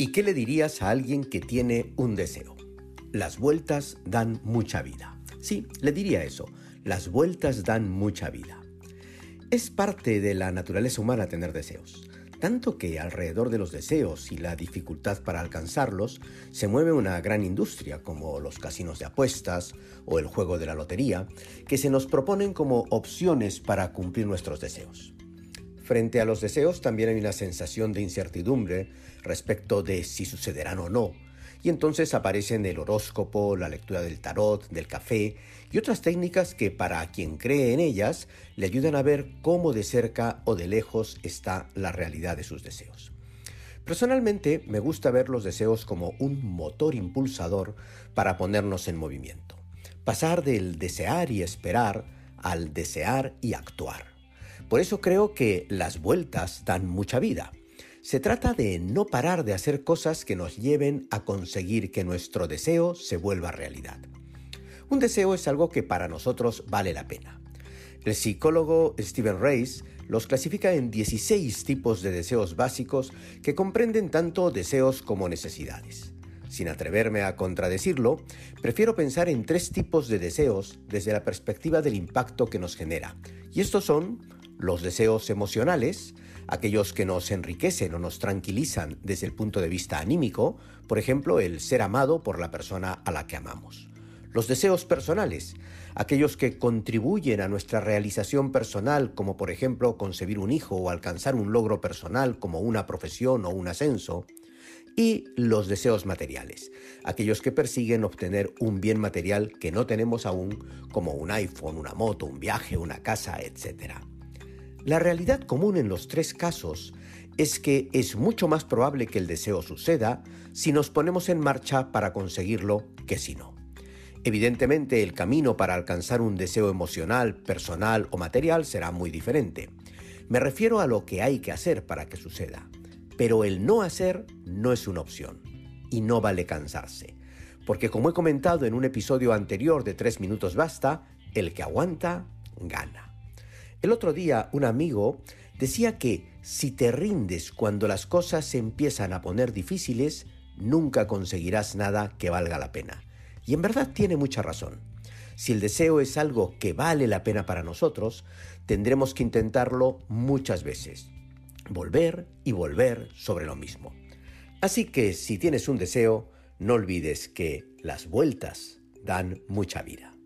¿Y qué le dirías a alguien que tiene un deseo? Las vueltas dan mucha vida. Sí, le diría eso. Las vueltas dan mucha vida. Es parte de la naturaleza humana tener deseos, tanto que alrededor de los deseos y la dificultad para alcanzarlos se mueve una gran industria como los casinos de apuestas o el juego de la lotería, que se nos proponen como opciones para cumplir nuestros deseos. Frente a los deseos también hay una sensación de incertidumbre respecto de si sucederán o no, y entonces aparecen el horóscopo, la lectura del tarot, del café y otras técnicas que para quien cree en ellas le ayudan a ver cómo de cerca o de lejos está la realidad de sus deseos. Personalmente me gusta ver los deseos como un motor impulsador para ponernos en movimiento. Pasar del desear y esperar al desear y actuar. Por eso creo que las vueltas dan mucha vida. Se trata de no parar de hacer cosas que nos lleven a conseguir que nuestro deseo se vuelva realidad. Un deseo es algo que para nosotros vale la pena. El psicólogo Stephen Reis los clasifica en 16 tipos de deseos básicos que comprenden tanto deseos como necesidades. Sin atreverme a contradecirlo, prefiero pensar en tres tipos de deseos desde la perspectiva del impacto que nos genera. Y estos son los deseos emocionales, aquellos que nos enriquecen o nos tranquilizan desde el punto de vista anímico, por ejemplo, el ser amado por la persona a la que amamos. Los deseos personales, aquellos que contribuyen a nuestra realización personal, como por ejemplo concebir un hijo o alcanzar un logro personal como una profesión o un ascenso. Y los deseos materiales, aquellos que persiguen obtener un bien material que no tenemos aún, como un iPhone, una moto, un viaje, una casa, etc. La realidad común en los tres casos es que es mucho más probable que el deseo suceda si nos ponemos en marcha para conseguirlo que si no. Evidentemente el camino para alcanzar un deseo emocional, personal o material será muy diferente. Me refiero a lo que hay que hacer para que suceda. Pero el no hacer no es una opción. Y no vale cansarse. Porque como he comentado en un episodio anterior de 3 minutos basta, el que aguanta, gana. El otro día un amigo decía que si te rindes cuando las cosas se empiezan a poner difíciles, nunca conseguirás nada que valga la pena. Y en verdad tiene mucha razón. Si el deseo es algo que vale la pena para nosotros, tendremos que intentarlo muchas veces. Volver y volver sobre lo mismo. Así que si tienes un deseo, no olvides que las vueltas dan mucha vida.